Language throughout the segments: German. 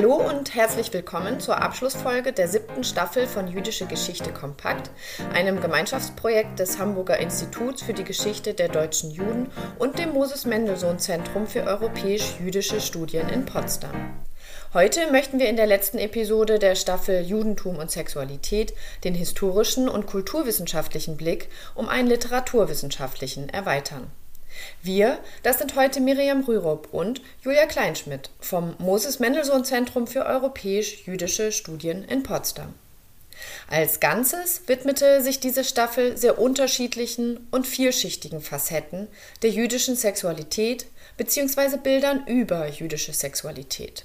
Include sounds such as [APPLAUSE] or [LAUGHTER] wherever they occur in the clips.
Hallo und herzlich willkommen zur Abschlussfolge der siebten Staffel von Jüdische Geschichte Kompakt, einem Gemeinschaftsprojekt des Hamburger Instituts für die Geschichte der deutschen Juden und dem Moses Mendelssohn Zentrum für europäisch-jüdische Studien in Potsdam. Heute möchten wir in der letzten Episode der Staffel Judentum und Sexualität den historischen und kulturwissenschaftlichen Blick um einen literaturwissenschaftlichen erweitern. Wir, das sind heute Miriam Rürup und Julia Kleinschmidt vom Moses Mendelssohn Zentrum für europäisch-jüdische Studien in Potsdam. Als Ganzes widmete sich diese Staffel sehr unterschiedlichen und vielschichtigen Facetten der jüdischen Sexualität bzw. Bildern über jüdische Sexualität.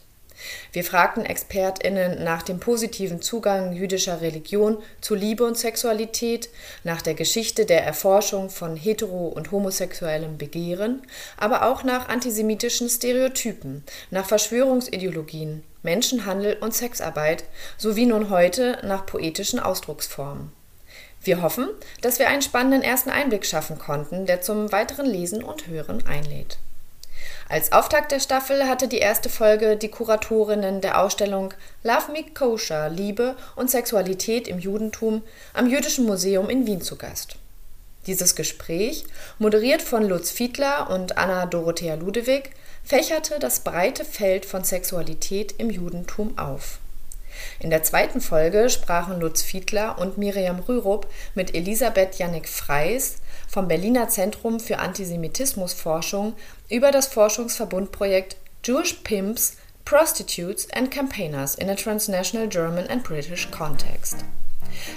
Wir fragten ExpertInnen nach dem positiven Zugang jüdischer Religion zu Liebe und Sexualität, nach der Geschichte der Erforschung von hetero- und homosexuellem Begehren, aber auch nach antisemitischen Stereotypen, nach Verschwörungsideologien, Menschenhandel und Sexarbeit sowie nun heute nach poetischen Ausdrucksformen. Wir hoffen, dass wir einen spannenden ersten Einblick schaffen konnten, der zum weiteren Lesen und Hören einlädt. Als Auftakt der Staffel hatte die erste Folge die Kuratorinnen der Ausstellung Love Me Kosher Liebe und Sexualität im Judentum am Jüdischen Museum in Wien zu Gast. Dieses Gespräch, moderiert von Lutz Fiedler und Anna Dorothea Ludewig, fächerte das breite Feld von Sexualität im Judentum auf. In der zweiten Folge sprachen Lutz Fiedler und Miriam Rürup mit Elisabeth Jannik Freis vom Berliner Zentrum für Antisemitismusforschung über das Forschungsverbundprojekt Jewish Pimps, Prostitutes and Campaigners in a Transnational German and British Context.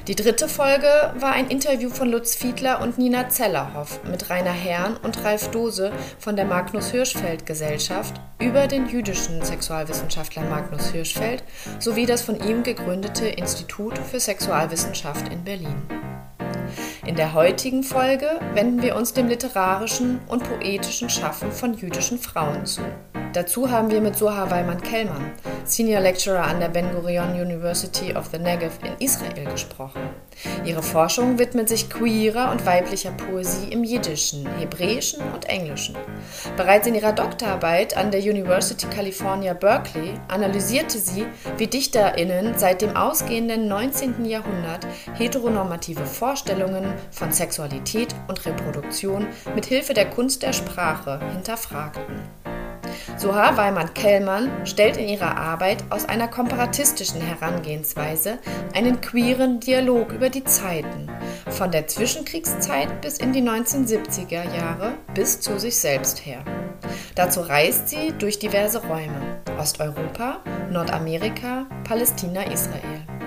Die dritte Folge war ein Interview von Lutz Fiedler und Nina Zellerhoff mit Rainer Herrn und Ralf Dose von der Magnus Hirschfeld Gesellschaft über den jüdischen Sexualwissenschaftler Magnus Hirschfeld sowie das von ihm gegründete Institut für Sexualwissenschaft in Berlin. In der heutigen Folge wenden wir uns dem literarischen und poetischen Schaffen von jüdischen Frauen zu. Dazu haben wir mit Soha Weimann-Kellmann, Senior Lecturer an der Ben Gurion University of the Negev in Israel, gesprochen. Ihre Forschung widmet sich queerer und weiblicher Poesie im Jiddischen, Hebräischen und Englischen. Bereits in ihrer Doktorarbeit an der University California Berkeley analysierte sie, wie DichterInnen seit dem ausgehenden 19. Jahrhundert heteronormative Vorstellungen von Sexualität und Reproduktion mit Hilfe der Kunst der Sprache hinterfragten. Soha Weimann-Kellmann stellt in ihrer Arbeit aus einer komparatistischen Herangehensweise einen queeren Dialog über die Zeiten, von der Zwischenkriegszeit bis in die 1970er Jahre bis zu sich selbst her. Dazu reist sie durch diverse Räume Osteuropa, Nordamerika, Palästina, Israel.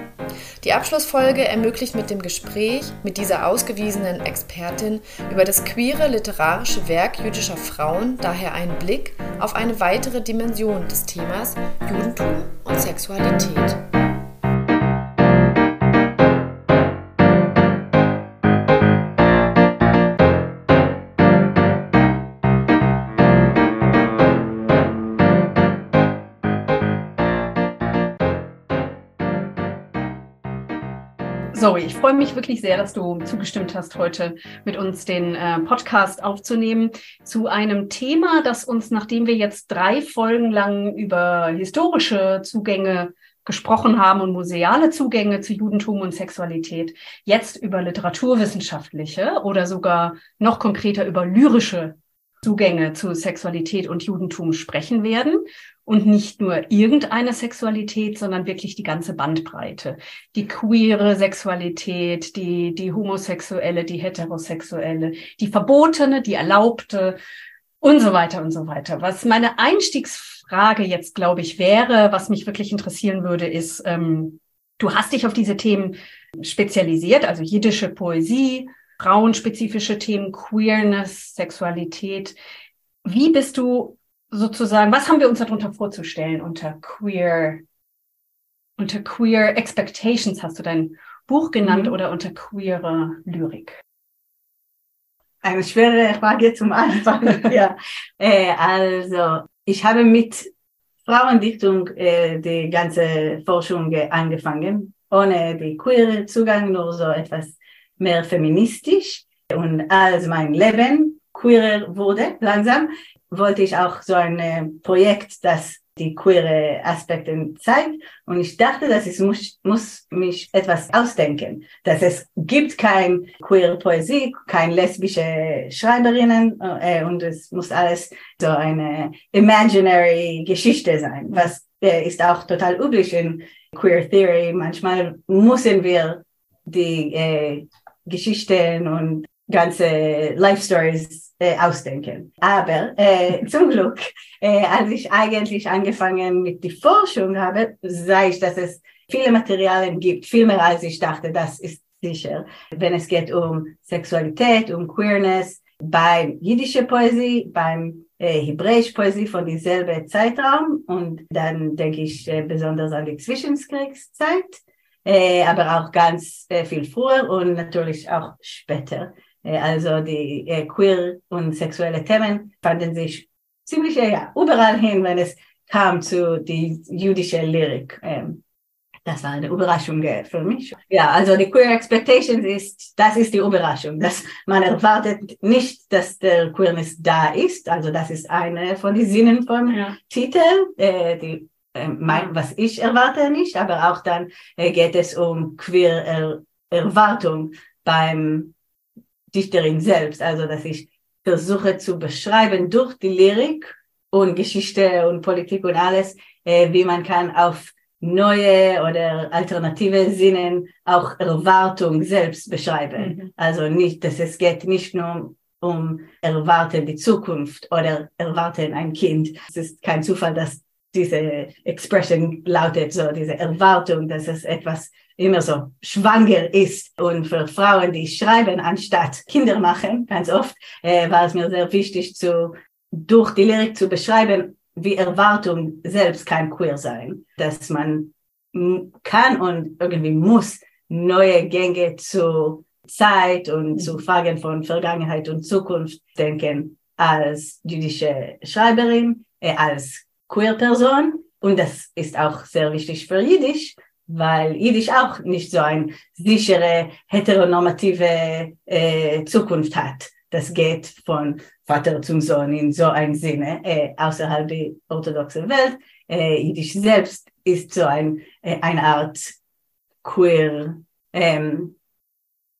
Die Abschlussfolge ermöglicht mit dem Gespräch mit dieser ausgewiesenen Expertin über das queere literarische Werk jüdischer Frauen daher einen Blick auf eine weitere Dimension des Themas Judentum und Sexualität. Zoe, ich freue mich wirklich sehr, dass du zugestimmt hast, heute mit uns den äh, Podcast aufzunehmen zu einem Thema, das uns, nachdem wir jetzt drei Folgen lang über historische Zugänge gesprochen haben und museale Zugänge zu Judentum und Sexualität, jetzt über literaturwissenschaftliche oder sogar noch konkreter über lyrische Zugänge zu Sexualität und Judentum sprechen werden und nicht nur irgendeine Sexualität, sondern wirklich die ganze Bandbreite. Die queere Sexualität, die, die homosexuelle, die heterosexuelle, die verbotene, die erlaubte und so weiter und so weiter. Was meine Einstiegsfrage jetzt, glaube ich, wäre, was mich wirklich interessieren würde, ist, ähm, du hast dich auf diese Themen spezialisiert, also jiddische Poesie, frauenspezifische Themen, Queerness, Sexualität. Wie bist du sozusagen, was haben wir uns darunter vorzustellen unter queer, unter queer expectations hast du dein Buch genannt mhm. oder unter queere Lyrik? Eine schwere Frage zum Anfang. [LAUGHS] ja, äh, also ich habe mit Frauendichtung äh, die ganze Forschung angefangen, ohne die queere Zugang, nur so etwas mehr feministisch. Und als mein Leben queerer wurde, langsam, wollte ich auch so ein äh, Projekt, das die queere Aspekte zeigt. Und ich dachte, dass ich muss, muss mich etwas ausdenken. Dass es gibt kein queere Poesie, kein lesbische Schreiberinnen äh, und es muss alles so eine imaginary Geschichte sein, was äh, ist auch total üblich in Queer Theory. Manchmal müssen wir die äh, Geschichten und ganze Life Stories äh, ausdenken. Aber äh, [LAUGHS] zum Glück, äh, als ich eigentlich angefangen mit der Forschung habe, sah ich, dass es viele Materialien gibt, viel mehr als ich dachte, das ist sicher. Wenn es geht um Sexualität, um Queerness, beim jiddische Poesie, beim äh, hebräische Poesie von dieselben Zeitraum und dann denke ich äh, besonders an die Zwischenkriegszeit, äh, aber auch ganz äh, viel früher und natürlich auch später. Äh, also die äh, queer und sexuelle Themen fanden sich ziemlich äh, ja, überall hin, wenn es kam zu die jüdische Lyrik. Ähm, das war eine Überraschung für mich. Ja, also die Queer Expectations ist, das ist die Überraschung, dass man erwartet nicht, dass der Queerness da ist. Also das ist eine von den Sinnen vom ja. Titel, äh, die, äh, mein, was ich erwarte nicht, aber auch dann äh, geht es um Queer -Er Erwartung beim Dichterin selbst, also dass ich versuche zu beschreiben durch die Lyrik und Geschichte und Politik und alles, äh, wie man kann auf neue oder alternative Sinnen auch Erwartung selbst beschreiben. Mhm. Also nicht, dass es geht nicht nur um erwarten die Zukunft oder erwarten ein Kind. Es ist kein Zufall, dass diese Expression lautet, so diese Erwartung, dass es etwas immer so schwanger ist. Und für Frauen, die schreiben anstatt Kinder machen, ganz oft, äh, war es mir sehr wichtig, zu, durch die Lyrik zu beschreiben, wie Erwartung selbst kann queer sein. Dass man kann und irgendwie muss neue Gänge zu Zeit und zu Fragen von Vergangenheit und Zukunft denken als jüdische Schreiberin, äh, als Queer-Person. Und das ist auch sehr wichtig für Jiddisch, weil Jiddisch auch nicht so eine sichere, heteronormative äh, Zukunft hat. Das geht von Vater zum Sohn in so einem Sinne, äh, außerhalb der orthodoxen Welt. Äh, Jiddisch selbst ist so ein, äh, eine Art queer ähm,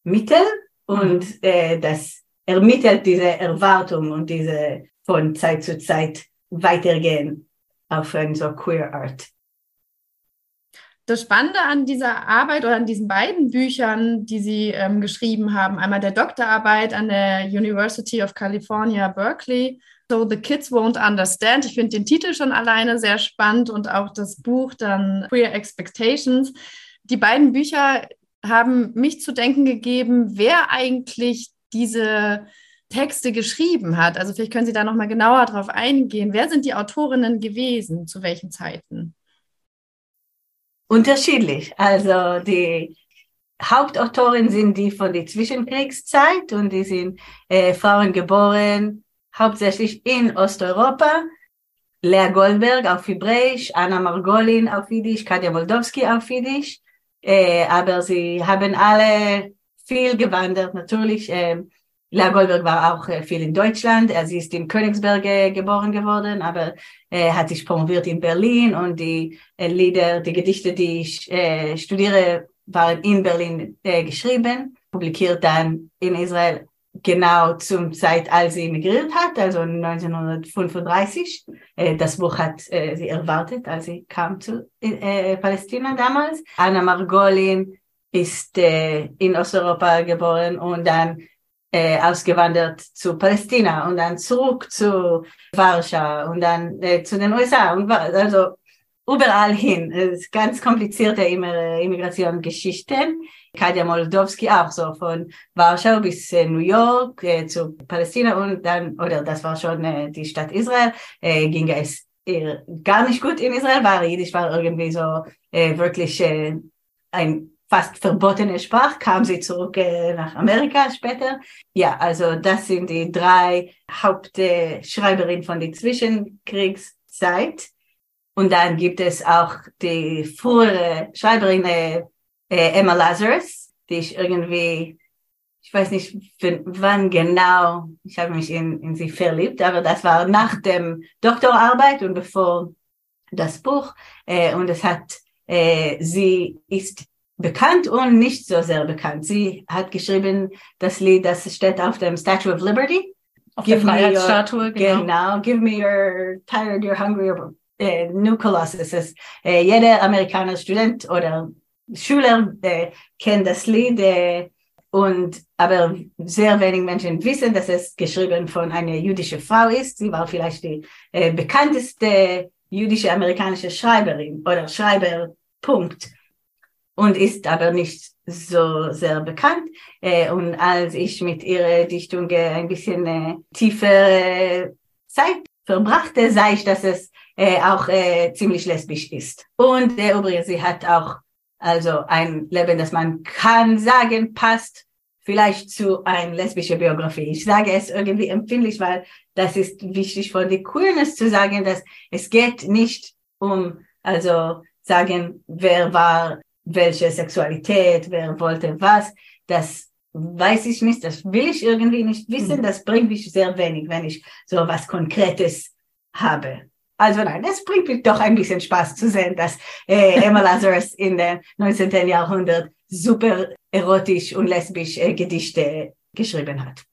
Mittel und äh, das ermittelt diese Erwartung und diese von Zeit zu Zeit weitergehen auf so queer Art. Das Spannende an dieser Arbeit oder an diesen beiden Büchern, die Sie ähm, geschrieben haben, einmal der Doktorarbeit an der University of California, Berkeley, So the Kids Won't Understand. Ich finde den Titel schon alleine sehr spannend und auch das Buch dann Queer Expectations. Die beiden Bücher haben mich zu denken gegeben, wer eigentlich diese Texte geschrieben hat. Also vielleicht können Sie da noch mal genauer drauf eingehen. Wer sind die Autorinnen gewesen? Zu welchen Zeiten? Unterschiedlich. Also die Hauptautoren sind die von der Zwischenkriegszeit und die sind äh, Frauen geboren, hauptsächlich in Osteuropa. Lea Goldberg auf Hebräisch, Anna Margolin auf Jiddisch, Katja Moldowski auf Jiddisch. Äh, aber sie haben alle viel gewandert, natürlich. Äh, Lea Goldberg war auch äh, viel in Deutschland. Sie ist in Königsberg äh, geboren geworden, aber äh, hat sich promoviert in Berlin und die äh, Lieder, die Gedichte, die ich äh, studiere, waren in Berlin äh, geschrieben, publiziert dann in Israel genau zum Zeit, als sie emigriert hat, also 1935. Äh, das Buch hat sie erwartet, als sie kam zu Palästina damals. Anna Margolin ist in Osteuropa geboren und dann äh, ausgewandert zu Palästina und dann zurück zu Warschau und dann äh, zu den USA und also überall hin. Es ist ganz komplizierte Immigrationsgeschichten. Katja Moldowski auch so von Warschau bis äh, New York äh, zu Palästina und dann, oder das war schon äh, die Stadt Israel, äh, ging es ihr gar nicht gut in Israel, weil Jiddisch war irgendwie so äh, wirklich äh, ein fast verbotene Sprache, kam sie zurück äh, nach Amerika später. Ja, also das sind die drei Hauptschreiberinnen von der Zwischenkriegszeit. Und dann gibt es auch die frühere Schreiberin äh, Emma Lazarus, die ich irgendwie ich weiß nicht, wann genau ich habe mich in, in sie verliebt, aber das war nach dem Doktorarbeit und bevor das Buch. Äh, und es hat, äh, sie ist bekannt und nicht so sehr bekannt. Sie hat geschrieben das Lied, das steht auf dem Statue of Liberty. Auf give der Freiheitsstatue, genau. genau. Give me your tired, you're hungry, äh, New Colossus. Ist, äh, jeder Amerikaner Student oder Schüler äh, kennt das Lied. Äh, und aber sehr wenig Menschen wissen, dass es geschrieben von einer jüdischen Frau ist. Sie war vielleicht die äh, bekannteste jüdische amerikanische Schreiberin oder Schreiber, Punkt. Und ist aber nicht so sehr bekannt. Äh, und als ich mit ihrer Dichtung äh, ein bisschen äh, tiefere Zeit verbrachte, sah ich, dass es auch ziemlich lesbisch ist. Und äh, übrigens, sie hat auch also ein Leben, das man kann sagen, passt vielleicht zu einer lesbischen Biografie. Ich sage es irgendwie empfindlich, weil das ist wichtig von der Queerness zu sagen, dass es geht nicht um, also sagen, wer war welche Sexualität, wer wollte was. Das weiß ich nicht, das will ich irgendwie nicht wissen. Mhm. Das bringt mich sehr wenig, wenn ich so was Konkretes habe. Also nein, es bringt mich doch ein bisschen Spaß zu sehen, dass äh, Emma Lazarus in dem 19. Jahrhundert super erotisch und lesbisch äh, Gedichte geschrieben hat.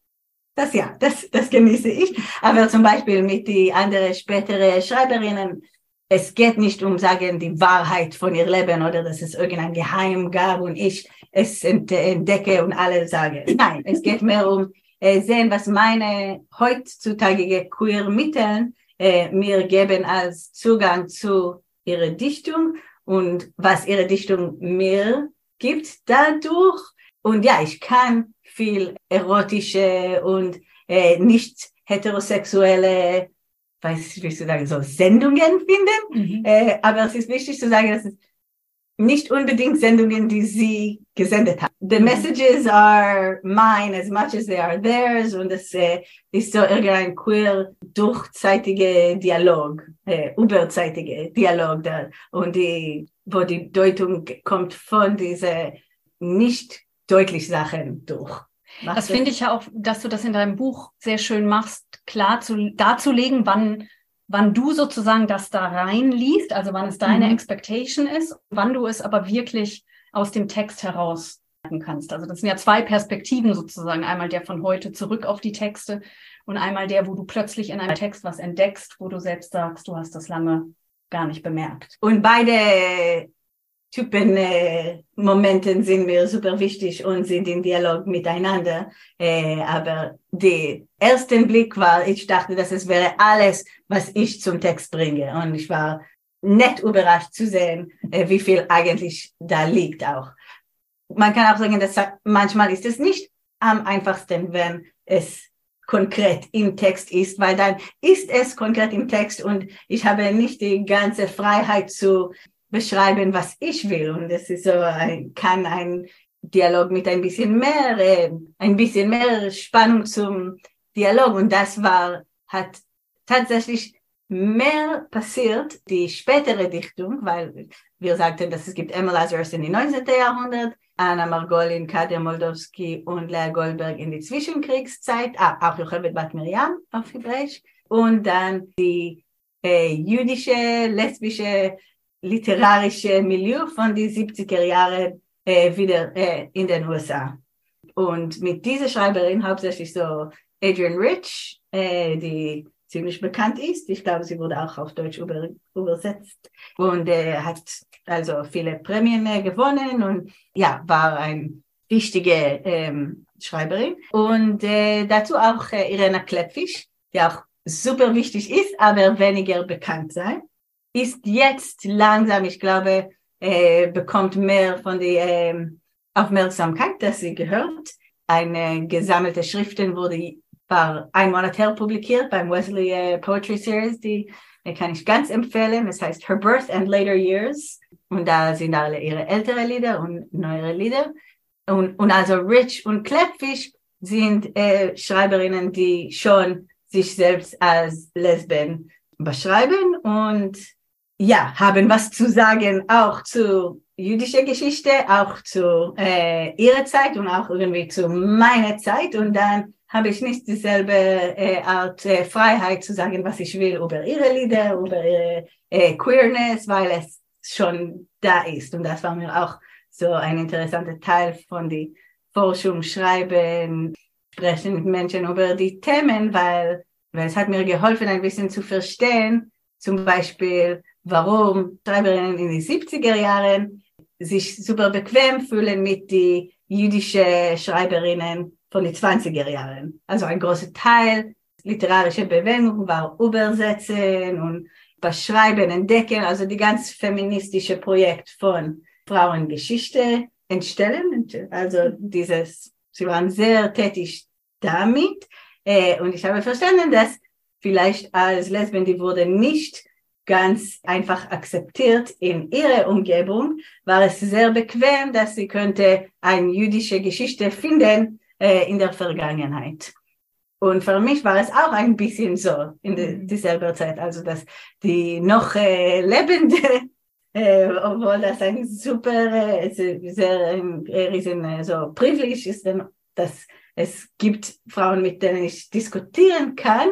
Das ja, das, das genieße ich. Aber zum Beispiel mit die anderen späteren Schreiberinnen, es geht nicht um sagen die Wahrheit von ihr Leben oder dass es irgendein Geheim gab und ich es entdecke und alle sagen. Nein, es geht mehr um äh, sehen, was meine heutzutage queer Mittel äh, mir geben als Zugang zu ihrer Dichtung und was ihre Dichtung mir gibt dadurch. Und ja, ich kann viel erotische und äh, nicht heterosexuelle, weiß ich, wie ich sagen, so Sendungen finden. Mhm. Äh, aber es ist wichtig zu sagen, dass es nicht unbedingt Sendungen, die sie gesendet hat. The mhm. messages are mine as much as they are theirs und es äh, ist so irgendein queer durchzeitige Dialog, äh, überzeitige Dialog da und die, wo die Deutung kommt von diese nicht deutlich Sachen durch. Machst das finde ich ja auch, dass du das in deinem Buch sehr schön machst, klar zu, darzulegen, wann wann du sozusagen das da reinliest, also wann es deine mhm. Expectation ist, wann du es aber wirklich aus dem Text heraus kannst. Also das sind ja zwei Perspektiven sozusagen. Einmal der von heute zurück auf die Texte und einmal der, wo du plötzlich in einem Text was entdeckst, wo du selbst sagst, du hast das lange gar nicht bemerkt. Und beide Typen äh, Momenten sind mir super wichtig und sind in Dialog miteinander. Äh, aber der erste Blick war, ich dachte, dass es wäre alles, was ich zum Text bringe. Und ich war nett überrascht zu sehen, äh, wie viel eigentlich da liegt auch. Man kann auch sagen, dass manchmal ist es nicht am einfachsten, wenn es konkret im Text ist, weil dann ist es konkret im Text und ich habe nicht die ganze Freiheit zu beschreiben, was ich will. Und es ist so, ein, kann ein Dialog mit ein bisschen mehr, äh, ein bisschen mehr Spannung zum Dialog. Und das war, hat tatsächlich mehr passiert, die spätere Dichtung, weil wir sagten, dass es gibt Emma Lazarus in die 19. Jahrhundert, Anna Margolin, Kadia Moldowski und Lea Goldberg in die Zwischenkriegszeit, ah, auch Jochebed Bat Miriam auf Hebräisch, und dann die äh, jüdische, lesbische literarische Milieu von die 70er Jahre äh, wieder äh, in den USA. Und mit dieser Schreiberin hauptsächlich so Adrian Rich, äh, die ziemlich bekannt ist. Ich glaube, sie wurde auch auf Deutsch über, übersetzt und äh, hat also viele Prämien gewonnen und ja, war eine wichtige ähm, Schreiberin. Und äh, dazu auch äh, Irena Kleppfisch, die auch super wichtig ist, aber weniger bekannt sei ist jetzt langsam, ich glaube, äh, bekommt mehr von der äh, Aufmerksamkeit, dass sie gehört. Eine gesammelte Schriften wurde war ein Monat her publiziert beim Wesley äh, Poetry Series, die äh, kann ich ganz empfehlen. Es heißt Her Birth and Later Years und da sind alle ihre ältere Lieder und neuere Lieder. Und, und also Rich und Kleppfisch sind äh, Schreiberinnen, die schon sich selbst als Lesben beschreiben und ja, haben was zu sagen auch zu jüdische Geschichte, auch zu äh, ihrer Zeit und auch irgendwie zu meiner Zeit. Und dann habe ich nicht dieselbe äh, Art äh, Freiheit zu sagen, was ich will über ihre Lieder, über ihre äh, Queerness, weil es schon da ist. Und das war mir auch so ein interessanter Teil von der Forschung, Schreiben, Sprechen mit Menschen über die Themen, weil, weil es hat mir geholfen, ein bisschen zu verstehen, zum Beispiel, warum Schreiberinnen in den 70er Jahren sich super bequem fühlen mit die jüdischen Schreiberinnen von den 20er Jahren. Also ein großer Teil literarische Bewegung war Übersetzen und Beschreiben, Entdecken, also die ganz feministische Projekt von Frauengeschichte entstellen. Also dieses, sie waren sehr tätig damit. Äh, und ich habe verstanden, dass vielleicht als Lesben, die wurde nicht ganz einfach akzeptiert in ihrer Umgebung, war es sehr bequem, dass sie könnte eine jüdische Geschichte finden äh, in der Vergangenheit. Und für mich war es auch ein bisschen so in de, dieselbe Zeit, also dass die noch äh, lebende, äh, obwohl das ein super, äh, sehr ein riesen äh, so Privileg ist, dass es gibt Frauen, mit denen ich diskutieren kann,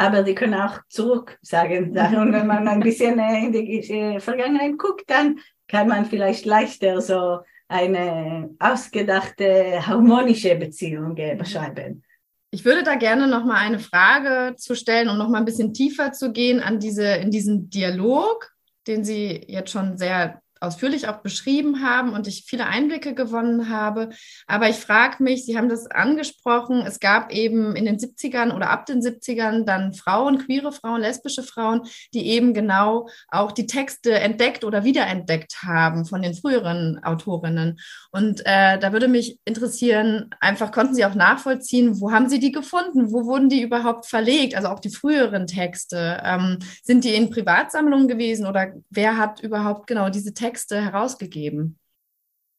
aber die können auch zurück sagen. [LAUGHS] Und wenn man ein bisschen äh, in die äh, Vergangenheit guckt, dann kann man vielleicht leichter so eine ausgedachte harmonische Beziehung äh, beschreiben. Ich würde da gerne noch mal eine Frage zu stellen, um noch mal ein bisschen tiefer zu gehen an diese in diesen Dialog, den Sie jetzt schon sehr ausführlich auch beschrieben haben und ich viele Einblicke gewonnen habe. Aber ich frage mich, Sie haben das angesprochen, es gab eben in den 70ern oder ab den 70ern dann Frauen, queere Frauen, lesbische Frauen, die eben genau auch die Texte entdeckt oder wiederentdeckt haben von den früheren Autorinnen. Und äh, da würde mich interessieren, einfach konnten Sie auch nachvollziehen, wo haben Sie die gefunden? Wo wurden die überhaupt verlegt? Also auch die früheren Texte. Ähm, sind die in Privatsammlungen gewesen oder wer hat überhaupt genau diese Texte Texte herausgegeben?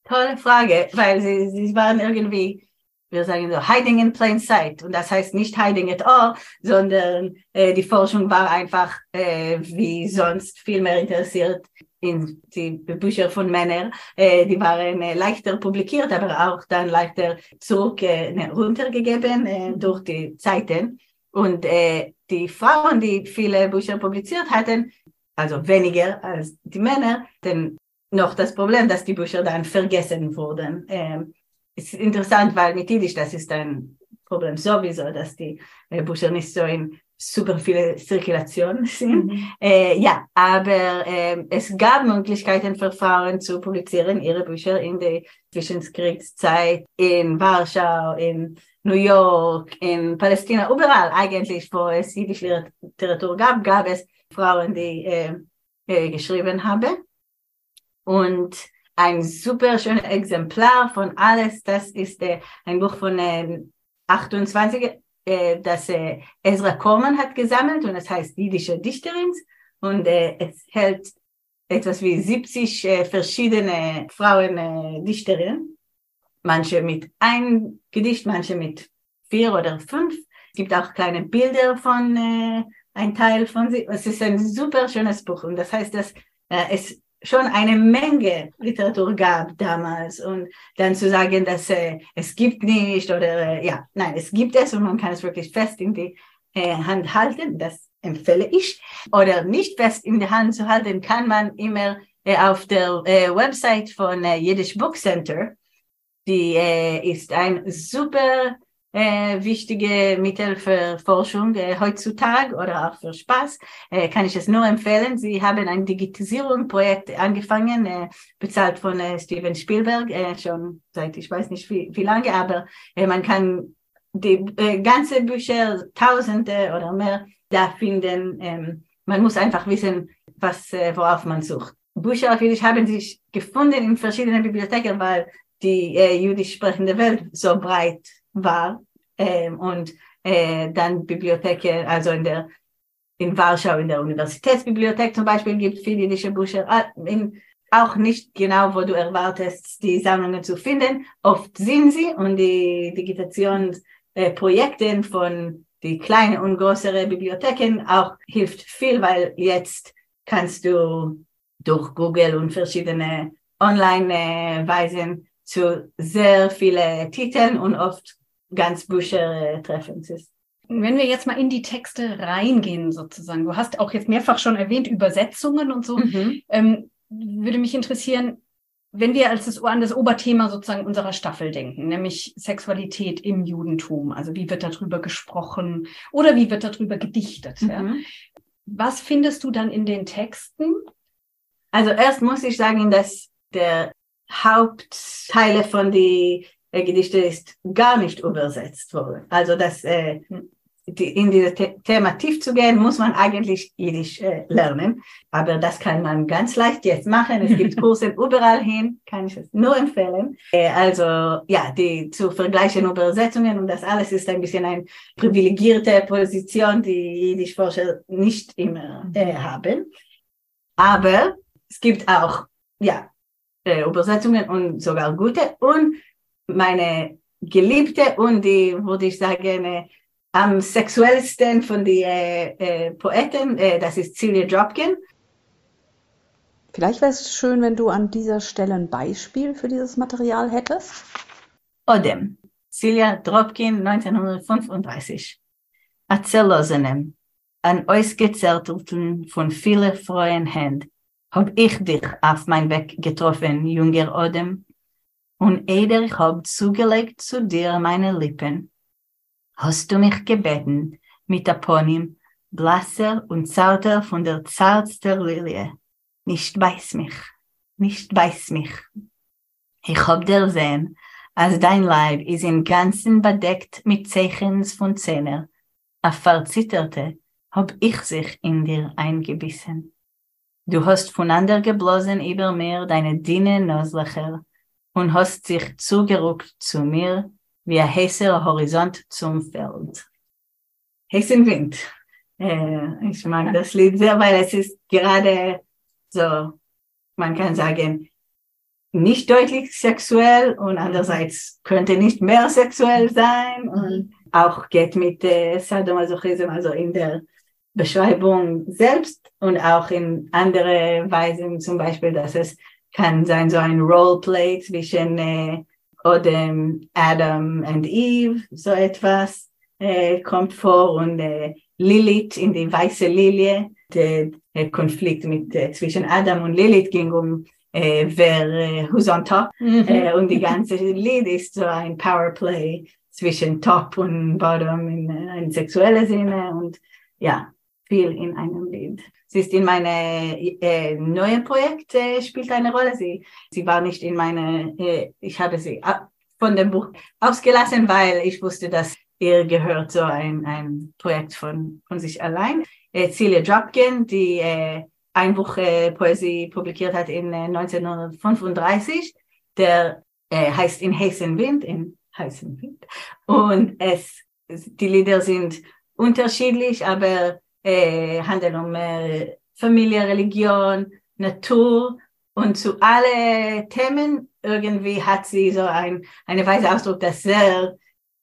Tolle Frage, weil sie, sie waren irgendwie, wir sagen so, hiding in plain sight. Und das heißt nicht hiding at all, sondern äh, die Forschung war einfach äh, wie sonst viel mehr interessiert in die Bücher von Männern. Äh, die waren äh, leichter publiziert, aber auch dann leichter zurück äh, ne, runtergegeben äh, durch die Zeiten. Und äh, die Frauen, die viele Bücher publiziert hatten, also weniger als die Männer, denn noch das Problem, dass die Bücher dann vergessen wurden. Ähm, ist interessant, weil mit Yiddish, das ist ein Problem sowieso, dass die äh, Bücher nicht so in super viele Zirkulation [LAUGHS] sind. Mhm. Äh, ja, aber äh, es gab Möglichkeiten für Frauen zu publizieren ihre Bücher in der Zwischenkriegszeit in Warschau, in New York, in Palästina, überall eigentlich, wo es jüdische Literatur gab, gab es Frauen, die äh, äh, geschrieben haben. Und ein super schönes Exemplar von alles, das ist äh, ein Buch von äh, 28, äh, das äh, Ezra Korman hat gesammelt und es heißt Jüdische Dichterin und äh, es hält etwas wie 70 äh, verschiedene Frauen äh, Dichterinnen, manche mit ein Gedicht, manche mit vier oder fünf. Es gibt auch kleine Bilder von äh, ein Teil von sie. Es ist ein super schönes Buch und das heißt, dass äh, es schon eine Menge Literatur gab damals und dann zu sagen, dass äh, es gibt nicht oder äh, ja, nein, es gibt es und man kann es wirklich fest in die äh, Hand halten, das empfehle ich. Oder nicht fest in die Hand zu halten, kann man immer äh, auf der äh, Website von äh, Yiddish Book Center, die äh, ist ein super äh, wichtige Mittel für Forschung äh, heutzutage oder auch für Spaß, äh, kann ich es nur empfehlen. Sie haben ein Digitalisierungsprojekt angefangen, äh, bezahlt von äh, Steven Spielberg, äh, schon seit ich weiß nicht wie, wie lange, aber äh, man kann die äh, ganze Bücher, Tausende oder mehr, da finden. Ähm, man muss einfach wissen, was, äh, worauf man sucht. Bücher Jüdisch haben sich gefunden in verschiedenen Bibliotheken, weil die äh, jüdisch sprechende Welt so breit war ähm, und äh, dann Bibliotheken, also in der in Warschau in der Universitätsbibliothek zum Beispiel gibt es viele jüdische Bücher, ah, in, auch nicht genau, wo du erwartest, die Sammlungen zu finden. Oft sind sie und die Digitationsprojekte äh, von die kleinen und größeren Bibliotheken auch hilft viel, weil jetzt kannst du durch Google und verschiedene Online-Weisen zu sehr vielen Titeln und oft ganz Bücher treffen. Wenn wir jetzt mal in die Texte reingehen, sozusagen, du hast auch jetzt mehrfach schon erwähnt, Übersetzungen und so, mhm. ähm, würde mich interessieren, wenn wir als das, an das Oberthema sozusagen unserer Staffel denken, nämlich Sexualität im Judentum, also wie wird darüber gesprochen oder wie wird darüber gedichtet, mhm. ja? was findest du dann in den Texten? Also erst muss ich sagen, dass der Hauptteile von die Gedichte ist gar nicht übersetzt worden. Also das äh, die, in dieses Thema tief zu gehen, muss man eigentlich Jiddisch äh, lernen. Aber das kann man ganz leicht jetzt machen. Es gibt [LAUGHS] Kurse überall hin, kann ich es nur empfehlen. Äh, also ja, die zu vergleichen Übersetzungen und das alles ist ein bisschen eine privilegierte Position, die Jiddisch-Forscher nicht immer äh, haben. Aber es gibt auch ja äh, Übersetzungen und sogar gute und meine geliebte und die würde ich sagen äh, am sexuellsten von den äh, äh, Poeten, äh, das ist Celia Dropkin. Vielleicht wäre es schön, wenn du an dieser Stelle ein Beispiel für dieses Material hättest. Odem, Celia Dropkin, 1935. Erzählosenem, an ausgezertelten von vielen freuen Händen, hab ich dich auf mein Weg getroffen, junger Odem, und Eder hab zugelegt zu dir meine Lippen hast du mich gebeten, mit Aponym, blasser und zarter von der zartster Lilie. Nicht beiß mich, nicht beiß mich. Ich hab dir sehen, als dein Leib ist im Ganzen bedeckt mit Zeichens von Zähnen. A verzitterte, hab ich sich in dir eingebissen. Du hast voneinander geblasen über mir deine dünne Noslöcher und hast sich zugerückt zu mir wie ein heißer Horizont zum Feld. Heißen Wind. Äh, ich mag das Lied sehr, weil es ist gerade so, man kann sagen, nicht deutlich sexuell und andererseits könnte nicht mehr sexuell sein und auch geht mit äh, Sadomasochism, also in der Beschreibung selbst und auch in andere Weisen, zum Beispiel, dass es kann sein so ein Roleplay zwischen äh, oder Adam and Eve, so etwas äh, kommt vor und äh, Lilith in die weiße Lilie. Der, der Konflikt mit, äh, zwischen Adam und Lilith ging um äh, wer äh, who's on top mhm. äh, und die ganze Lied ist so ein Powerplay zwischen Top und Bottom in äh, einem sexuellen Sinne und ja, viel in einem Lied. Sie ist in meine äh, neue Projekt äh, spielt eine Rolle. Sie, sie war nicht in meine, äh, ich habe sie von dem Buch ausgelassen, weil ich wusste, dass ihr gehört so ein, ein Projekt von, von sich allein. Äh, Celia Dropkin, die äh, ein Buch äh, Poesie publiziert hat in äh, 1935, der äh, heißt In heißen Wind, in heißen Wind. Und es, die Lieder sind unterschiedlich, aber äh, handeln um äh, Familie, Religion, Natur und zu alle Themen irgendwie hat sie so ein, eine Weise Ausdruck, das sehr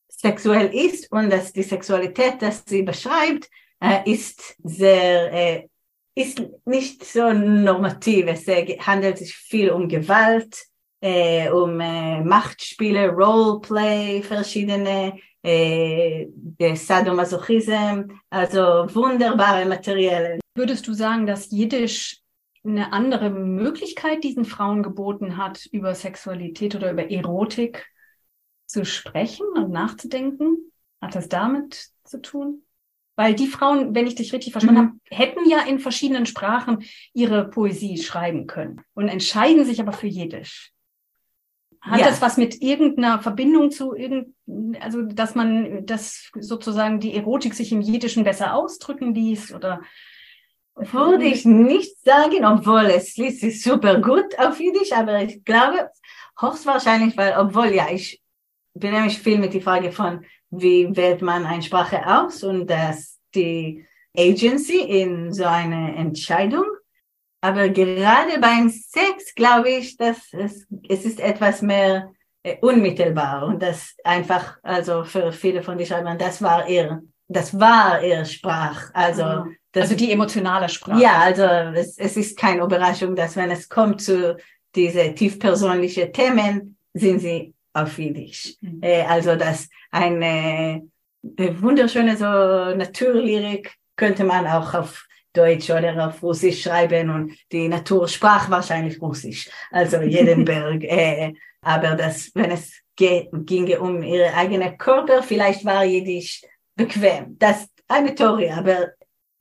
sexuell ist und dass die Sexualität, das sie beschreibt, äh, ist sehr, ist nicht so normativ. Es handelt sich viel um Gewalt, um Machtspiele, Roleplay, verschiedene äh, Sadomasochism, also wunderbare Materialien. Würdest du sagen, dass Jiddisch eine andere Möglichkeit diesen Frauen geboten hat, über Sexualität oder über Erotik zu sprechen und nachzudenken? Hat das damit zu tun? Weil die Frauen, wenn ich dich richtig verstanden mhm. habe, hätten ja in verschiedenen Sprachen ihre Poesie schreiben können und entscheiden sich aber für Jiddisch. Hat ja. das was mit irgendeiner Verbindung zu irgend, also dass man, dass sozusagen die Erotik sich im Jiddischen besser ausdrücken ließ oder? Würde ich nicht sagen, obwohl es liest sich super gut auf Jiddisch, aber ich glaube, höchstwahrscheinlich, weil, obwohl, ja, ich bin nämlich viel mit die Frage von, wie wählt man eine Sprache aus und dass die Agency in so eine Entscheidung aber gerade beim Sex glaube ich, dass es, es ist etwas mehr äh, unmittelbar und das einfach, also für viele von den Schreibern, das war ihr, das war ihr Sprach. Also, mhm. das, also die emotionale Sprache. Ja, also es, es ist keine Überraschung, dass wenn es kommt zu diese tiefpersönliche Themen sind sie auf Jiddisch. Mhm. Äh, also das eine wunderschöne so Naturlyrik könnte man auch auf Deutsch oder auf Russisch schreiben und die Natur sprach wahrscheinlich Russisch, also jeden Berg. [LAUGHS] Äh, aber das, wenn es ginge um ihre eigene Körper, vielleicht war Jiddisch bequem. Das ist eine Theorie, aber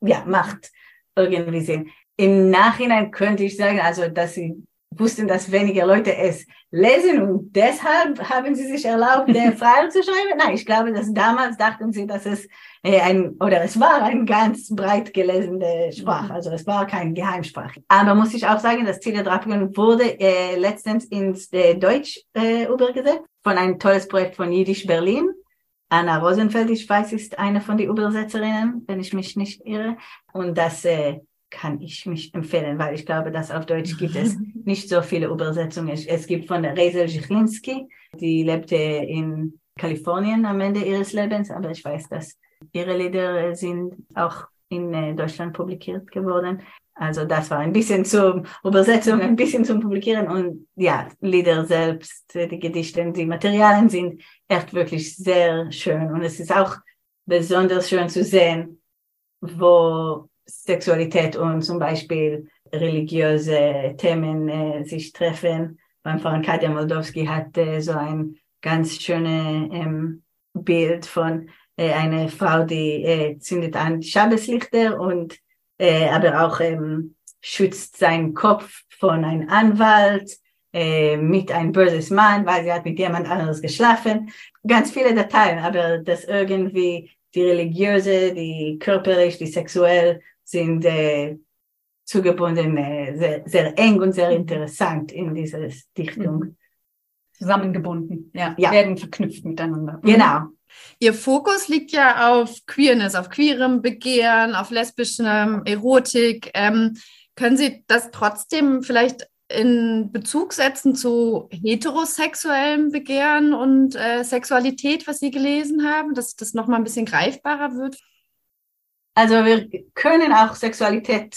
ja, macht irgendwie Sinn. Im Nachhinein könnte ich sagen, also, dass sie wussten, dass weniger Leute es lesen und deshalb haben sie sich erlaubt, der [LAUGHS] Freier zu schreiben. Nein, ich glaube, dass damals dachten sie, dass es äh, ein, oder es war ein ganz breit gelesene Sprache, also es war kein Geheimsprache. Aber muss ich auch sagen, das Ziel Drapion wurde äh, letztens ins äh, Deutsch äh, übergesetzt von einem tolles Projekt von Jiddisch Berlin. Anna Rosenfeld, ich weiß, ist eine von den Übersetzerinnen, wenn ich mich nicht irre. Und das äh, kann ich mich empfehlen, weil ich glaube, dass auf Deutsch gibt es [LAUGHS] nicht so viele Übersetzungen. Es gibt von der Resel Zichlinski, die lebte in Kalifornien am Ende ihres Lebens, aber ich weiß, dass ihre Lieder sind auch in äh, Deutschland publiziert geworden. Also das war ein bisschen zur Übersetzung, ein bisschen zum Publizieren und ja, Lieder selbst, die Gedichte, die Materialien sind echt wirklich sehr schön und es ist auch besonders schön zu sehen, wo Sexualität und zum Beispiel religiöse Themen äh, sich treffen. Beim Pfarrer Katja Moldowski hatte so ein ganz schönes ähm, Bild von äh, einer Frau, die äh, zündet an Schabeslichter und äh, aber auch ähm, schützt seinen Kopf von einem Anwalt äh, mit einem böses Mann, weil sie hat mit jemand anderes geschlafen. Ganz viele Details, aber das irgendwie die religiöse, die körperlich, die sexuell sind äh, zugebunden, äh, sehr, sehr eng und sehr interessant in dieser Dichtung. Mhm. Zusammengebunden, ja, ja. werden verknüpft miteinander. Mhm. Genau. Ihr Fokus liegt ja auf Queerness, auf queerem Begehren, auf lesbischem Erotik. Ähm, können Sie das trotzdem vielleicht in Bezug setzen zu heterosexuellem Begehren und äh, Sexualität, was Sie gelesen haben, dass das nochmal ein bisschen greifbarer wird? Also wir können auch Sexualität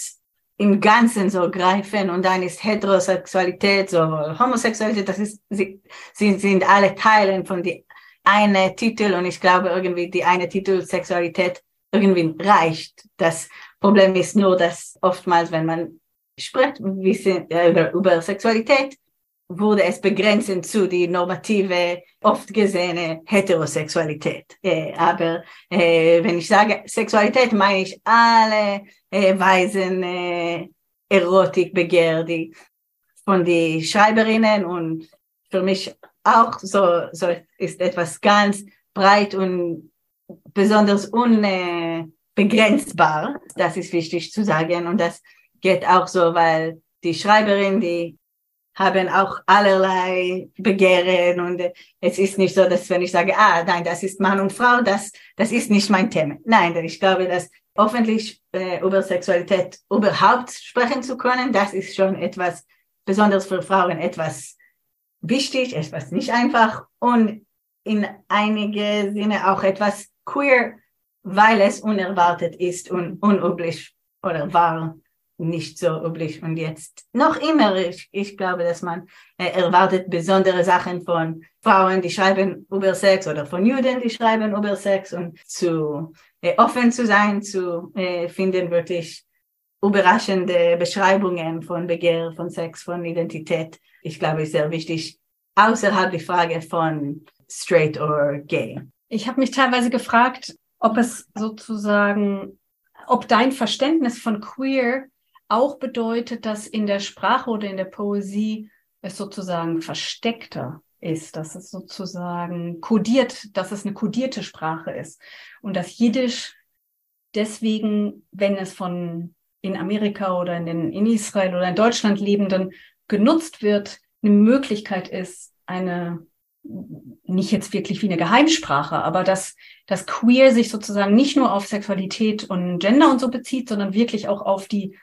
im Ganzen so greifen und dann ist Heterosexualität, so Homosexualität, das ist, sie, sie sind alle Teilen von die eine Titel und ich glaube irgendwie die eine Titel Sexualität irgendwie reicht. Das Problem ist nur, dass oftmals, wenn man spricht äh, über Sexualität, wurde es begrenzt zu die normative, oft gesehene Heterosexualität. Äh, aber äh, wenn ich sage Sexualität, meine ich alle äh, Weisen äh, Erotik, Begehr, die von die Schreiberinnen und für mich auch so, so ist etwas ganz breit und besonders unbegrenzbar. Das ist wichtig zu sagen und das geht auch so, weil die Schreiberin, die haben auch allerlei Begehren und es ist nicht so, dass wenn ich sage, ah, nein, das ist Mann und Frau, das, das ist nicht mein Thema. Nein, denn ich glaube, dass öffentlich äh, über Sexualität überhaupt sprechen zu können, das ist schon etwas besonders für Frauen, etwas wichtig, etwas nicht einfach und in einige Sinne auch etwas queer, weil es unerwartet ist und unüblich oder war nicht so üblich. Und jetzt noch immer, ich, ich glaube, dass man äh, erwartet besondere Sachen von Frauen, die schreiben über Sex oder von Juden, die schreiben über Sex und zu äh, offen zu sein, zu äh, finden wirklich überraschende Beschreibungen von Begehr, von Sex, von Identität. Ich glaube, ist sehr wichtig, außerhalb die Frage von straight or gay. Ich habe mich teilweise gefragt, ob es sozusagen, ob dein Verständnis von queer auch bedeutet, dass in der Sprache oder in der Poesie es sozusagen versteckter ist, dass es sozusagen kodiert, dass es eine kodierte Sprache ist und dass Jiddisch deswegen, wenn es von in Amerika oder in, den, in Israel oder in Deutschland Lebenden genutzt wird, eine Möglichkeit ist, eine nicht jetzt wirklich wie eine Geheimsprache, aber dass das Queer sich sozusagen nicht nur auf Sexualität und Gender und so bezieht, sondern wirklich auch auf die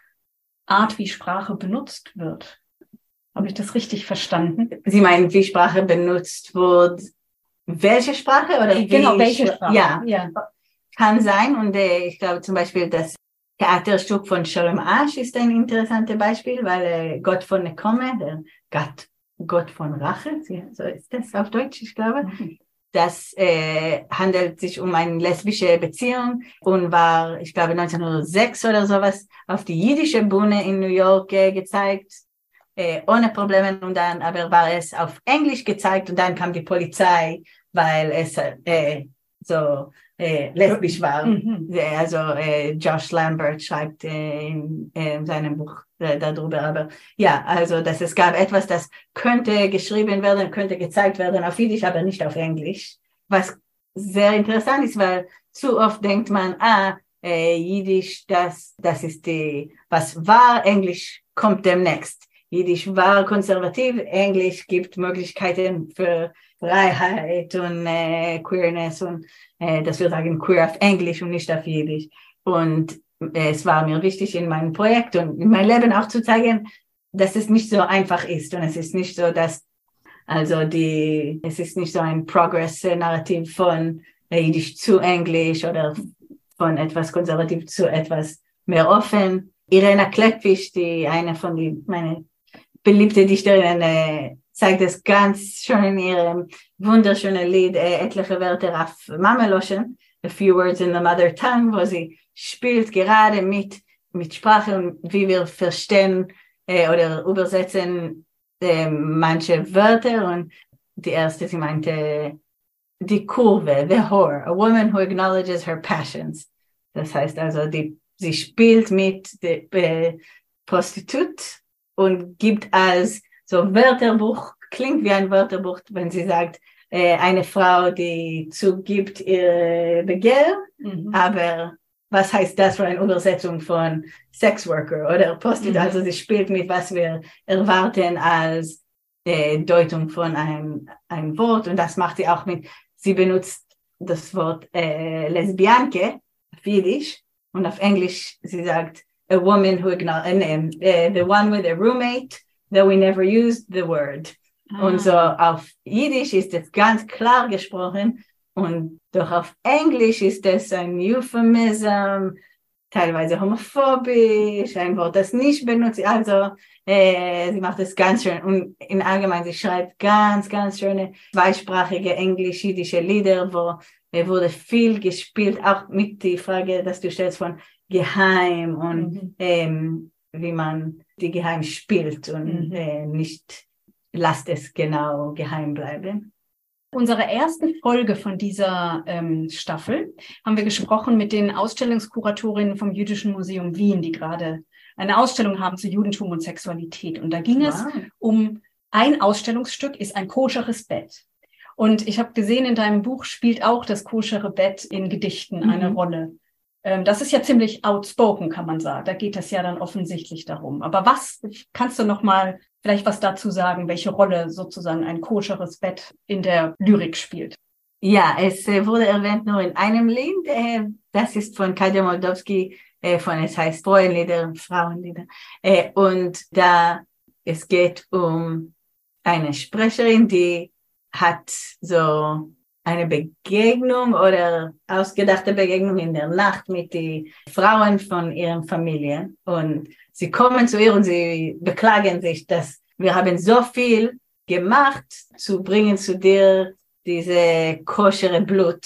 Art, wie Sprache benutzt wird. Habe ich das richtig verstanden? Sie meinen, wie Sprache benutzt wird? Welche Sprache oder wie genau welche Sprache? Ja, ja. kann sein. Und äh, ich glaube zum Beispiel, das Theaterstück von Shalom Ash ist ein interessantes Beispiel, weil äh, Gott von Nekome, der Gott, Gott von Rache, so ist das auf Deutsch, ich glaube. Mhm. Das äh, handelt sich um eine lesbische Beziehung und war, ich glaube, 1906 oder sowas auf die jüdische Bühne in New York äh, gezeigt, äh, ohne Probleme. Und dann aber war es auf Englisch gezeigt und dann kam die Polizei, weil es äh, so äh, lesbisch war. Mhm. Also äh, Josh Lambert schreibt äh, in, in seinem Buch äh, darüber. Aber ja, also dass es gab etwas, das könnte geschrieben werden, könnte gezeigt werden auf Jiddisch, aber nicht auf Englisch. Was sehr interessant ist, weil zu oft denkt man, ah, äh, Jiddisch, das, das ist die, was war, Englisch kommt demnächst. Jiddisch war konservativ, Englisch gibt Möglichkeiten für Freiheit und äh, Queerness und äh, dass wir sagen queer auf Englisch und nicht auf Jiddisch. Und äh, es war mir wichtig in meinem Projekt und in meinem Leben auch zu zeigen, dass es nicht so einfach ist und es ist nicht so, dass also die, es ist nicht so ein Progress-Narrativ von Jiddisch zu Englisch oder von etwas konservativ zu etwas mehr offen. Irena Kleppfisch, die eine von die, meine beliebte Dichterin, äh, zeigt es ganz schön in ihrem wunderschönen Lied, äh, etliche Wörter auf Mameloschen, A Few Words in the Mother Tongue, wo sie spielt gerade mit, mit Sprache und wie wir verstehen äh, oder übersetzen äh, manche Wörter und die erste, sie meinte, die Kurve, the whore, a woman who acknowledges her passions. Das heißt also, die, sie spielt mit der äh, Prostitut und gibt als so Wörterbuch, klingt wie ein Wörterbuch, wenn sie sagt, äh, eine Frau, die zugibt ihr Begehr, mhm. aber was heißt das für eine Übersetzung von Sexworker oder Prostitut? Mhm. Also sie spielt mit, was wir erwarten als äh, Deutung von einem, einem Wort und das macht sie auch mit, sie benutzt das Wort äh, Lesbianke auf Jiddisch und auf Englisch sie sagt a woman who acknowledges, uh, the one with a roommate though we never used the word. Ah. Und so auf Jiddisch ist es ganz klar gesprochen und doch auf Englisch ist es ein Euphemism, teilweise homophobisch, ein Wort, das nicht benutzt. Also äh, sie macht es ganz schön und in allgemein, sie schreibt ganz, ganz schöne zweisprachige englisch-jiddische Lieder, wo äh, wurde viel gespielt, auch mit die Frage, dass du stellst von geheim und mhm. ähm, wie man die geheim spielt und mhm. äh, nicht lasst es genau geheim bleiben. Unsere erste Folge von dieser ähm, Staffel haben wir gesprochen mit den Ausstellungskuratorinnen vom Jüdischen Museum Wien, die gerade eine Ausstellung haben zu Judentum und Sexualität. Und da ging wow. es um ein Ausstellungsstück, ist ein koscheres Bett. Und ich habe gesehen, in deinem Buch spielt auch das koschere Bett in Gedichten mhm. eine Rolle. Ähm, das ist ja ziemlich outspoken, kann man sagen. Da geht es ja dann offensichtlich darum. Aber was kannst du noch mal vielleicht was dazu sagen, welche Rolle sozusagen ein koscheres Bett in der Lyrik spielt? Ja, es äh, wurde erwähnt nur in einem Lied. Äh, das ist von Katja Moldowski, äh, von es heißt Frauenlieder, Frauenlieder. Und da es geht um eine Sprecherin, die hat so eine Begegnung oder ausgedachte Begegnung in der Nacht mit den Frauen von ihren Familien. Und sie kommen zu ihr und sie beklagen sich, dass wir haben so viel gemacht, zu bringen zu dir diese koschere Blut.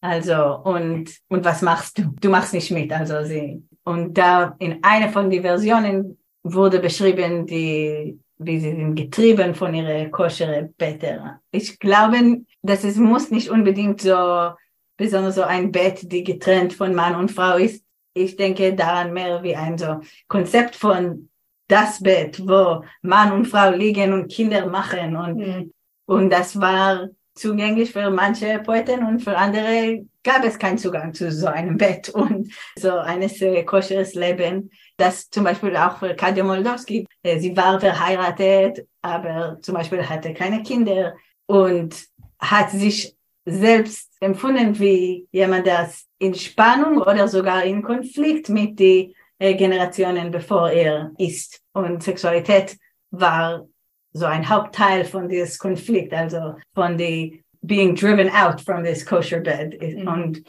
Also, und, und was machst du? Du machst nicht mit. Also sie, und da in einer von den Versionen wurde beschrieben, die wie sie sind getrieben von ihrer koschere Better. Ich glaube, dass es muss nicht unbedingt so, besonders so ein Bett, die getrennt von Mann und Frau ist. Ich denke daran mehr wie ein so Konzept von das Bett, wo Mann und Frau liegen und Kinder machen und, mhm. und das war zugänglich für manche Poeten und für andere gab es keinen Zugang zu so einem Bett und so eines äh, koscheres Leben. Das zum Beispiel auch für Katja Moldowski. Äh, sie war verheiratet, aber zum Beispiel hatte keine Kinder und hat sich selbst empfunden wie jemand, das in Spannung oder sogar in Konflikt mit den äh, Generationen bevor er ist. Und Sexualität war so ein Hauptteil von dieses Konflikt, also von die being driven out from this kosher bed mhm. und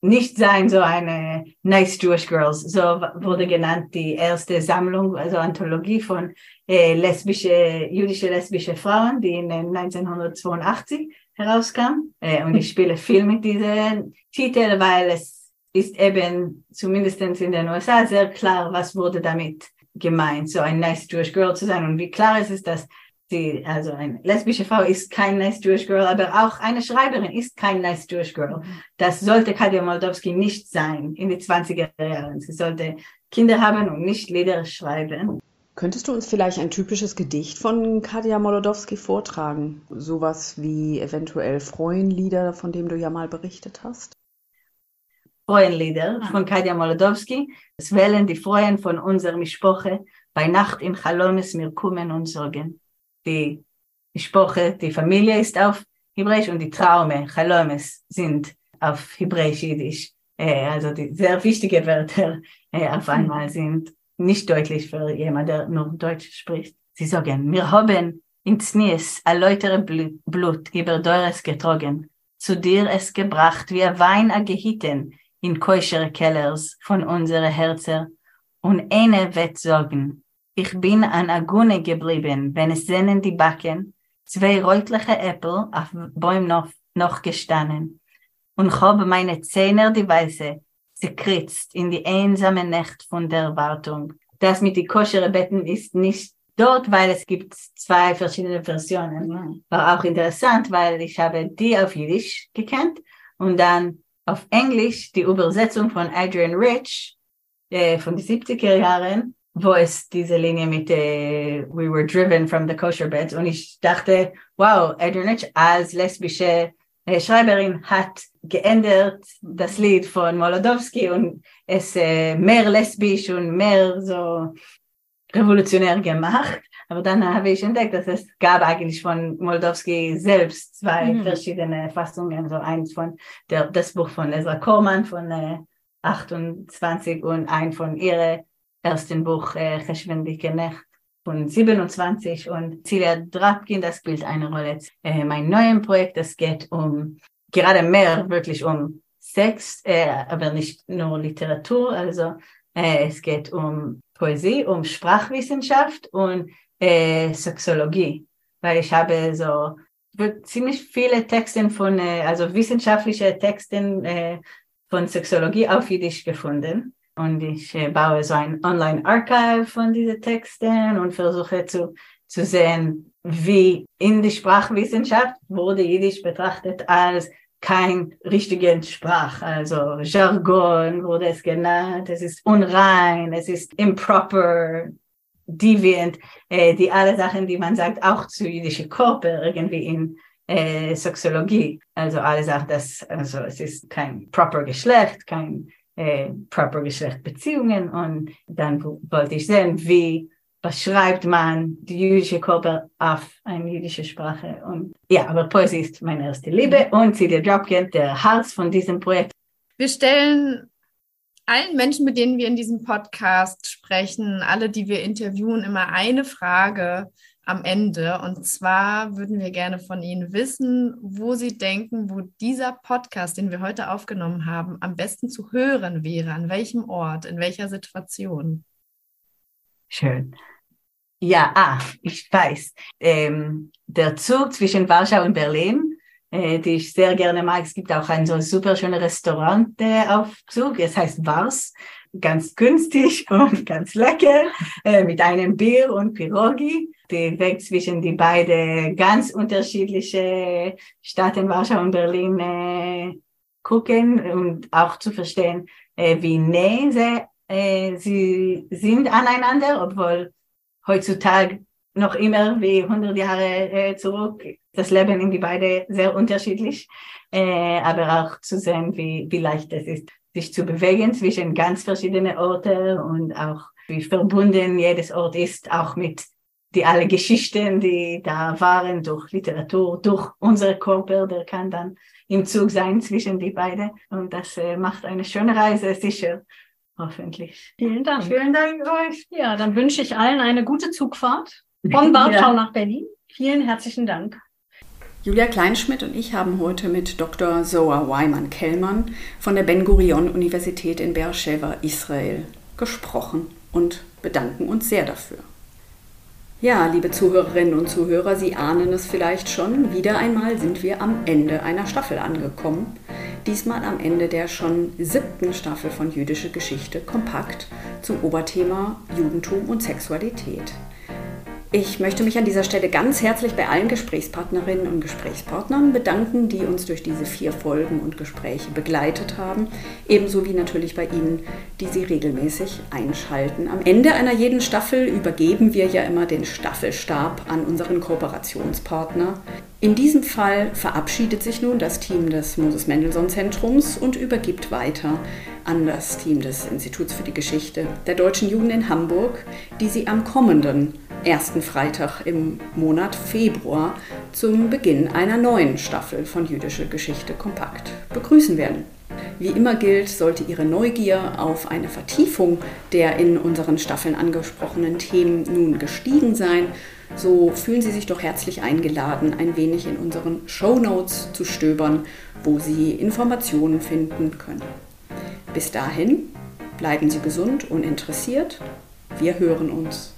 nicht sein so eine nice Jewish girls, so wurde genannt die erste Sammlung, also Anthologie von äh, lesbische, jüdische lesbische Frauen, die in 1982 herauskam. Äh, und ich [LAUGHS] spiele viel mit diesem Titel, weil es ist eben zumindest in den USA sehr klar, was wurde damit gemeint, so ein nice Jewish Girl zu sein. Und wie klar ist es, dass die, also eine lesbische Frau ist kein nice Jewish Girl, aber auch eine Schreiberin ist kein nice Jewish Girl. Das sollte Katja Moldowski nicht sein in den 20er Jahren. Sie sollte Kinder haben und nicht Lieder schreiben. Könntest du uns vielleicht ein typisches Gedicht von Katja Molodowski vortragen? Sowas wie eventuell Freuenlieder, von dem du ja mal berichtet hast? Freuenlieder von Katja Molodowski. Es wählen die Freuen von unserer Mischpoche bei Nacht im Chalomes mir kommen und sorgen die Sprache, die Familie ist auf Hebräisch und die Traume, Chalomes, sind auf Hebräisch-Jiddisch. Äh, also die sehr wichtige Wörter auf einmal sind nicht deutlich für jemanden, der nur Deutsch spricht. Sie sagen, wir haben in Znies erläutere Blut über Deures getrogen, zu dir es gebracht, wie Wein agehitten in keuschere Kellers von unsere Herzen, und eine wird ich bin an Agune geblieben, wenn es sehnen die Backen, zwei rötliche Äpfel auf Bäumen noch, noch gestanden. Und habe meine Zähne die Weiße zerkritzt in die einsame Nacht von der Wartung. Das mit die koschere Betten ist nicht dort, weil es gibt zwei verschiedene Versionen. War auch interessant, weil ich habe die auf Jiddisch gekannt und dann auf Englisch die Übersetzung von Adrian Rich äh, von den 70er Jahren wo es diese Linie mit äh, We were driven from the kosher beds und ich dachte, wow, Adrianich als lesbische äh, Schreiberin hat geändert das Lied von Molodowski und es äh, mehr lesbisch und mehr so revolutionär gemacht. Aber dann habe ich entdeckt, dass es gab eigentlich von Moldowski selbst zwei mhm. verschiedene Fassungen. So eins von der, das Buch von Ezra Korman von äh, 28 und ein von ihre ersten Buch äh, Geschwindige Nacht von 27 und Celia Drapkin, das spielt eine Rolle. Äh, mein neues Projekt, das geht um gerade mehr wirklich um Sex, äh, aber nicht nur Literatur. Also äh, es geht um Poesie, um Sprachwissenschaft und äh, Sexologie, weil ich habe so ziemlich viele Texte von, äh, also wissenschaftliche Texte äh, von Sexologie auf Jiddisch gefunden. Und ich äh, baue so ein Online-Archive von diesen Texten und versuche zu, zu sehen, wie in der Sprachwissenschaft wurde Jiddisch betrachtet als kein richtigen Sprach, also Jargon wurde es genannt, es ist unrein, es ist improper, deviant, äh, die alle Sachen, die man sagt, auch zu jüdischen Körper irgendwie in äh, Soziologie, also alle Sachen, dass also es ist kein proper Geschlecht, kein äh, proper Geschlechtsbeziehungen und dann wollte ich sehen, wie beschreibt man die jüdische Körper auf eine jüdische Sprache. Und ja, aber Poesie ist meine erste Liebe und Celia Dropkin, der Hals von diesem Projekt. Wir stellen allen Menschen, mit denen wir in diesem Podcast sprechen, alle, die wir interviewen, immer eine Frage, am Ende. Und zwar würden wir gerne von Ihnen wissen, wo Sie denken, wo dieser Podcast, den wir heute aufgenommen haben, am besten zu hören wäre. An welchem Ort, in welcher Situation? Schön. Ja, ah, ich weiß. Ähm, der Zug zwischen Warschau und Berlin, äh, die ich sehr gerne mag. Es gibt auch ein so super schönes Restaurant äh, auf Zug. Es heißt Wars. Ganz günstig [LAUGHS] und ganz lecker, äh, mit einem Bier und Pirogi den Weg zwischen die beiden ganz unterschiedliche Städten, Warschau und Berlin, äh, gucken und auch zu verstehen, äh, wie näher sie, äh, sie sind aneinander, obwohl heutzutage noch immer wie 100 Jahre äh, zurück das Leben in die beiden sehr unterschiedlich, äh, aber auch zu sehen, wie, wie leicht es ist, sich zu bewegen zwischen ganz verschiedenen Orten und auch wie verbunden jedes Ort ist, auch mit die alle Geschichten, die da waren, durch Literatur, durch unsere Körper, der kann dann im Zug sein zwischen die beiden. Und das äh, macht eine schöne Reise, sicher. Hoffentlich. Vielen Dank. Vielen Dank euch. Ja, dann wünsche ich allen eine gute Zugfahrt [LAUGHS] von Warschau ja. nach Berlin. Vielen herzlichen Dank. Julia Kleinschmidt und ich haben heute mit Dr. Zoa Weimann-Kellmann von der Ben-Gurion-Universität in Beersheba,,, Israel, gesprochen und bedanken uns sehr dafür. Ja, liebe Zuhörerinnen und Zuhörer, Sie ahnen es vielleicht schon. Wieder einmal sind wir am Ende einer Staffel angekommen. Diesmal am Ende der schon siebten Staffel von Jüdische Geschichte kompakt zum Oberthema Judentum und Sexualität. Ich möchte mich an dieser Stelle ganz herzlich bei allen Gesprächspartnerinnen und Gesprächspartnern bedanken, die uns durch diese vier Folgen und Gespräche begleitet haben, ebenso wie natürlich bei Ihnen, die Sie regelmäßig einschalten. Am Ende einer jeden Staffel übergeben wir ja immer den Staffelstab an unseren Kooperationspartner. In diesem Fall verabschiedet sich nun das Team des Moses Mendelssohn Zentrums und übergibt weiter an das Team des Instituts für die Geschichte der deutschen Juden in Hamburg, die sie am kommenden ersten Freitag im Monat Februar zum Beginn einer neuen Staffel von Jüdische Geschichte kompakt begrüßen werden. Wie immer gilt, sollte Ihre Neugier auf eine Vertiefung der in unseren Staffeln angesprochenen Themen nun gestiegen sein, so fühlen Sie sich doch herzlich eingeladen, ein wenig in unseren Show Notes zu stöbern, wo Sie Informationen finden können. Bis dahin, bleiben Sie gesund und interessiert. Wir hören uns.